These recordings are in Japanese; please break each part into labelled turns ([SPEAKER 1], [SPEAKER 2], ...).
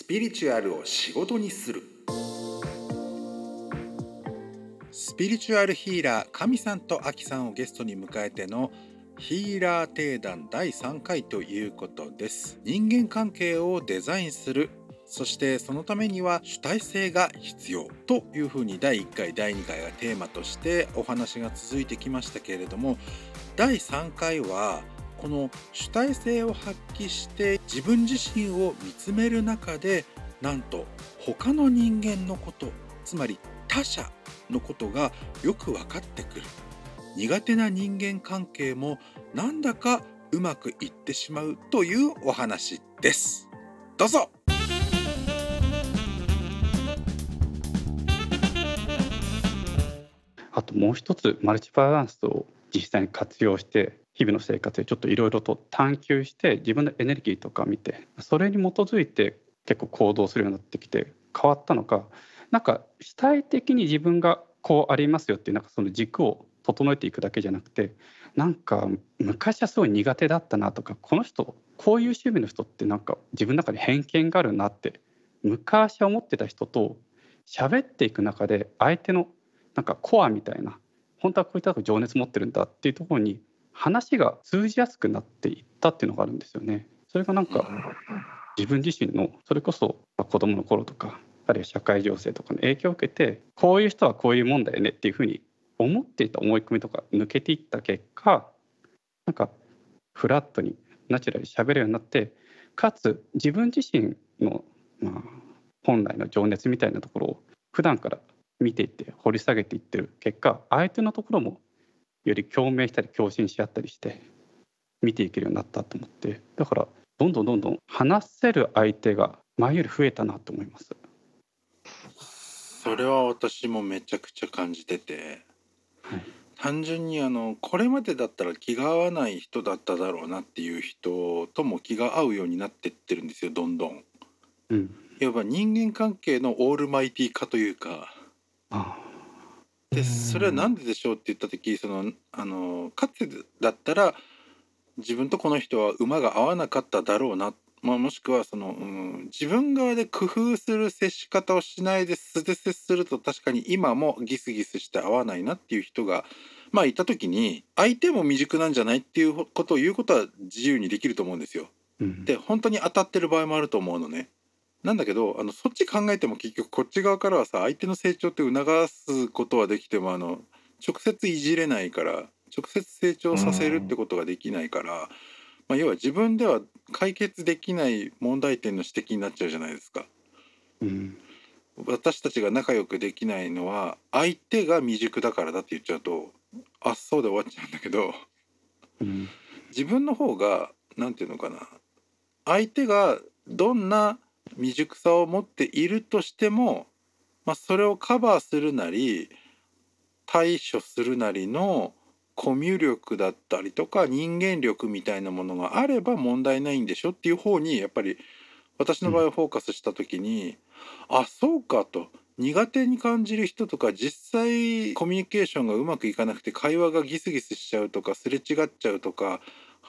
[SPEAKER 1] スピリチュアルを仕事にする。スピリチュアルヒーラー神さんとアキさんをゲストに迎えてのヒーラー定談第3回ということです。人間関係をデザインする。そしてそのためには主体性が必要というふうに第1回第2回がテーマとしてお話が続いてきましたけれども第3回はこの主体性を発揮して自分自身を見つめる中でなんと他の人間のことつまり他者のことがよく分かってくる。苦手な人間関係もなんだかうまくいってしまうというお話です。どうぞ。
[SPEAKER 2] あともう一つマルチバランスを実際に活用して日々の生活でちょっといろいろと探求して自分のエネルギーとか見てそれに基づいて結構行動するようになってきて変わったのかなんか主体的に自分がこうありますよっていうなんかその軸を整えていくだけじゃなくてなんか昔はすごい苦手だったなとかこの人こういう趣味の人ってなんか自分の中に偏見があるなって昔は思ってた人と喋っていく中で相手のなんかコアみたいな本当はこういったとこ情熱持ってるんだっていうところに話が通じやすくなっていったっていうのがあるんですよね。それがなんか自分自身のそれこそ子供の頃とかあるいは社会情勢とかの影響を受けてこういう人はこういうもんだよねっていうふうに思っていた思い込みとか抜けていった結果なんかフラットにナチュラルに喋るようになってかつ自分自身の、まあ、本来の情熱みたいなところを普段から見ていって掘り下げていってる結果相手のところもより共鳴したり共振し合ったりして見ていけるようになったと思って。だからどんどんどんどん話せる相手が前より増えたなと思います。
[SPEAKER 1] それは私もめちゃくちゃ感じてて、はい、単純にあのこれまでだったら気が合わない人だっただろうなっていう人とも気が合うようになってってるんですよどんどん。うん、いわば人間関係のオールマイティ化というか。ああでそれは何ででしょうって言った時そのあのかつてだったら自分とこの人は馬が合わなかっただろうな、まあ、もしくはその、うん、自分側で工夫する接し方をしないで素で接すると確かに今もギスギスして合わないなっていう人がまあいた時に相手も未熟なんじゃないっていうことを言うことは自由にできると思うんですよ。うん、で本当に当たってる場合もあると思うのね。なんだけどあのそっち考えても結局こっち側からはさ相手の成長って促すことはできてもあの直接いじれないから直接成長させるってことができないから、まあ、要は自分では解決できない問題点の指摘になっちゃうじゃないですか。うん、私たちが仲良くできないのは相手が未熟だからだって言っちゃうとあっそうで終わっちゃうんだけど、うん、自分の方が何て言うのかな相手がどんな未熟さを持っているとしても、まあ、それをカバーするなり対処するなりのコミュ力だったりとか人間力みたいなものがあれば問題ないんでしょっていう方にやっぱり私の場合フォーカスした時に、うん、あそうかと。苦手に感じる人とか実際コミュニケーションがうまくいかなくて会話がギスギスしちゃうとかすれ違っちゃうとか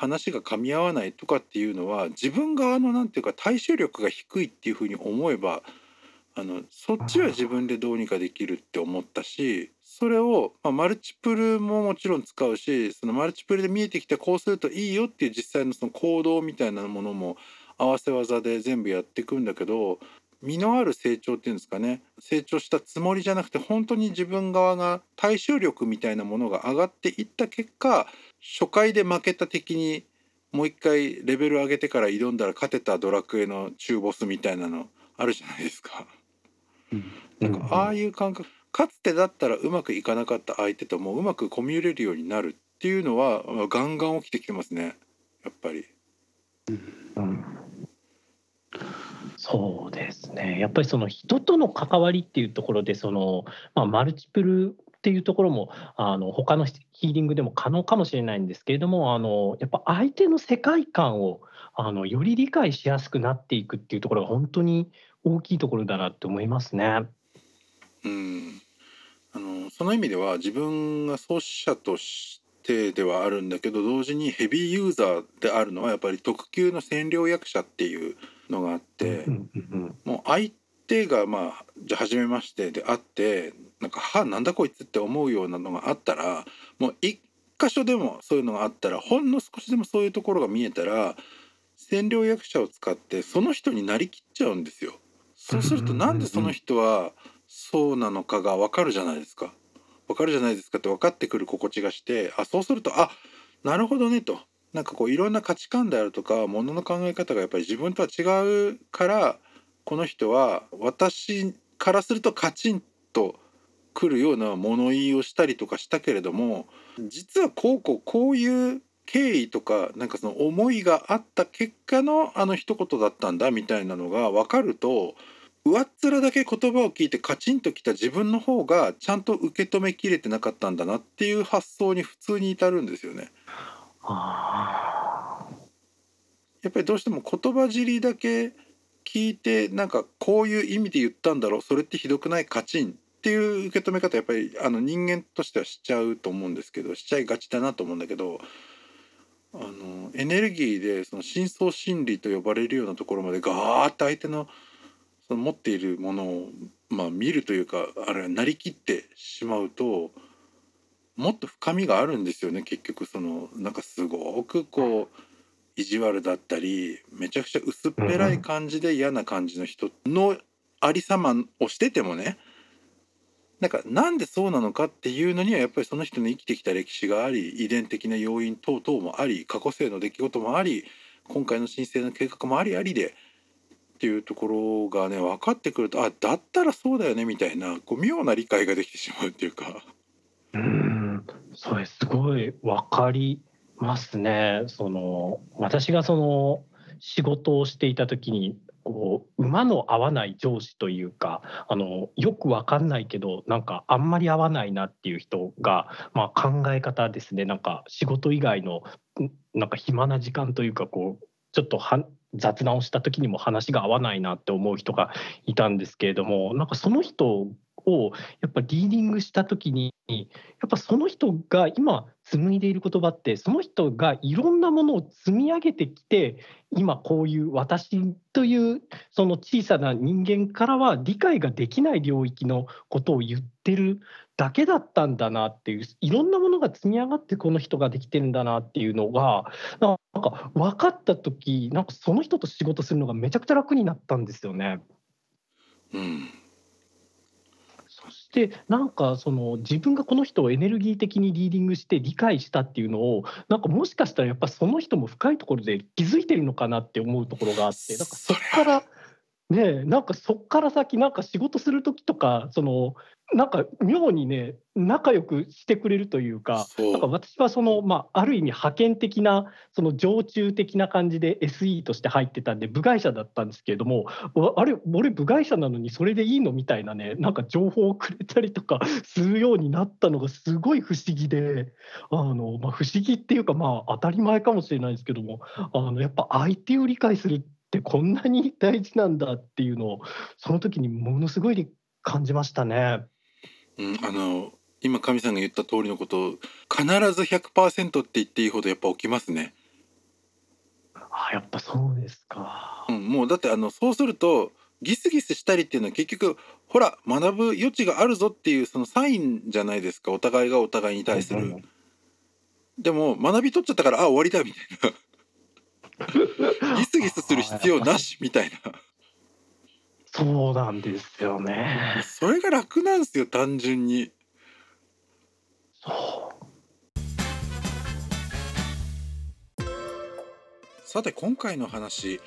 [SPEAKER 1] 話が噛み合わないとかっていうのは自分側の何て言うか対処力が低いっていうふうに思えばあのそっちは自分でどうにかできるって思ったしそれを、まあ、マルチプルももちろん使うしそのマルチプルで見えてきてこうするといいよっていう実際のその行動みたいなものも合わせ技で全部やっていくんだけど身のある成長っていうんですかね成長したつもりじゃなくて本当に自分側が対処力みたいなものが上がっていった結果初回で負けた敵にもう一回レベル上げてから挑んだら勝てたドラクエの中ボスみたいなのあるじゃないですか。うん、なんかああいう感覚かつてだったらうまくいかなかった相手ともうまくコミュれるようになるっていうのはガンガン起きてきてますねやっぱり。うん、
[SPEAKER 3] そうですねやっぱりその人との関わりっていうところでその、まあ、マルチプルっていうところもあの他のヒーリングでも可能かもしれないんですけれどもあのやっぱ相手の世界観をあのより理解しやすくなっていくっていうところが本当に大きいところだなって思いますね。
[SPEAKER 1] うんあのその意味では自分が創始者とし手ではあるんだけど同時にヘビーユーザーであるのはやっぱり特級の占領役者っていうのがあって、もう相手がまあじゃあ初めましてであってなんか「はなんだこいつ」って思うようなのがあったらもう一箇所でもそういうのがあったらほんの少しでもそういうところが見えたら占領役者を使ってその人になりきっちゃうんですよ。そうするとなんでその人はそうなのかが分かるじゃないですか。分かるじゃないですかって分かってくる心地がしてあそうするとあなるほどねと。なんかこういろんな価値観であるとかものの考え方がやっぱり自分とは違うからこの人は私からするとカチンとくるような物言いをしたりとかしたけれども実はこうこうこういう経緯とかなんかその思いがあった結果のあの一言だったんだみたいなのが分かると上っ面だけ言葉を聞いてカチンときた自分の方がちゃんと受け止めきれてなかったんだなっていう発想に普通に至るんですよね。やっぱりどうしても言葉尻だけ聞いてなんかこういう意味で言ったんだろうそれってひどくないカチンっていう受け止め方やっぱりあの人間としてはしちゃうと思うんですけどしちゃいがちだなと思うんだけどあのエネルギーでその深層心理と呼ばれるようなところまでガーッと相手のその持っているものを、まあ、見るというかあれはなりきってしまうともっと深みがあるんですよね結局そのなんかすごくこう意地悪だったりめちゃくちゃ薄っぺらい感じで嫌な感じの人のありさまをしててもねなんかなんでそうなのかっていうのにはやっぱりその人の生きてきた歴史があり遺伝的な要因等々もあり過去性の出来事もあり今回の申請の計画もありありでっていうところがね分かってくるとあだったらそうだよねみたいなこう妙な理解ができてしまうっていうか。
[SPEAKER 3] ーうんそれすごい分かりますね。その私がその仕事をしていた時にこう馬の合わない上司というかあのよく分かんないけどなんかあんまり合わないなっていう人が、まあ、考え方ですねなんか仕事以外のなんか暇な時間というかこうちょっとは雑談をした時にも話が合わないなって思う人がいたんですけれどもなんかその人をやっぱリーディングした時にやっぱその人が今紡いでいる言葉ってその人がいろんなものを積み上げてきて今こういう私というその小さな人間からは理解ができない領域のことを言ってるだけだったんだなっていういろんなものが積み上がってこの人ができてるんだなっていうのがなんか分かった時なんかその人と仕事するのがめちゃくちゃ楽になったんですよね。
[SPEAKER 1] うん
[SPEAKER 3] そしてなんかその自分がこの人をエネルギー的にリーディングして理解したっていうのをなんかもしかしたらやっぱその人も深いところで気づいてるのかなって思うところがあってなんかそっからねえなんかそっから先なんか仕事する時とかそのなんか妙にね仲良くしてくれるというかなんか私はその、まあ、ある意味派遣的なその常駐的な感じで SE として入ってたんで部外者だったんですけれどもわあれ俺部外者なのにそれでいいのみたいなねなんか情報をくれたりとかするようになったのがすごい不思議であの、まあ、不思議っていうかまあ当たり前かもしれないですけどもあのやっぱ相手を理解するってこんなに大事なんだっていうのをその時にものすごい感じましたね。
[SPEAKER 1] うん、あの今神さんが言った通りのことを必ず100%って言っていいほどやっぱ起きますね。
[SPEAKER 3] あやっぱそうですか。
[SPEAKER 1] うん、もうだってあのそうするとギスギスしたりっていうのは結局ほら学ぶ余地があるぞっていうそのサインじゃないですかお互いがお互いに対する。でも学び取っちゃったからあ終わりだみたいな ギスギスする必要なしみたいな
[SPEAKER 3] そうなんですよね。
[SPEAKER 1] それが楽なんですよ単純に。
[SPEAKER 3] そう。
[SPEAKER 1] さて今回の話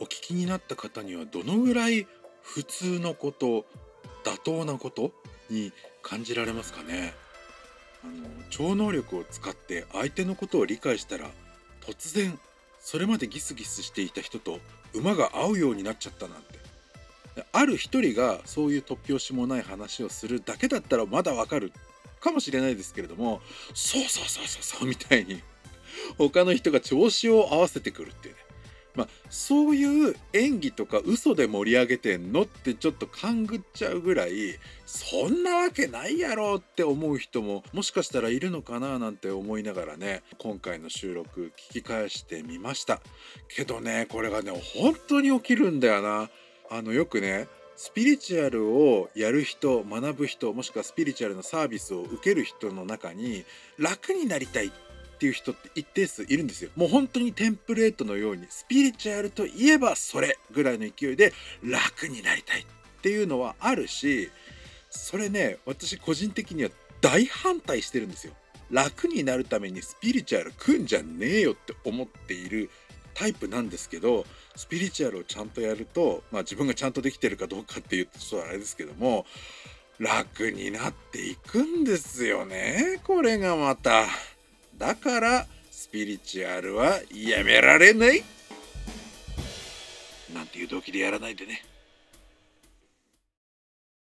[SPEAKER 1] お聞きになった方にはどのぐらい普通のこと妥当なことに感じられますかね？あの超能力を使って相手のことを理解したら突然それまでギスギスしていた人と馬が合うようになっちゃったなんて。ある一人がそういう突拍子もない話をするだけだったらまだわかるかもしれないですけれどもそうそうそうそうそうみたいに他の人が調子を合わせてくるっていうね。まあ、そういう演技とか嘘で盛り上げてんのってちょっと勘ぐっちゃうぐらいそんなわけないやろって思う人ももしかしたらいるのかななんて思いながらね今回の収録聞き返してみました。けどねこれがね本当に起きるんだよな。あのよくねスピリチュアルをやる人学ぶ人もしくはスピリチュアルのサービスを受ける人の中に楽になりたいっっていう人って一定数いるんですよ。もう本当にテンプレートのようにスピリチュアルといえばそれぐらいの勢いで楽になりたいっていうのはあるしそれね私個人的には大反対してるんですよ。楽になるためにスピリチュアル組んじゃねえよって思っているタイプなんですけどスピリチュアルをちゃんとやると、まあ、自分がちゃんとできてるかどうかっていうとちょっとあれですけども楽になっていくんですよねこれがまた。だからスピリチュアルはやめられないなんていう動機でやらないでね。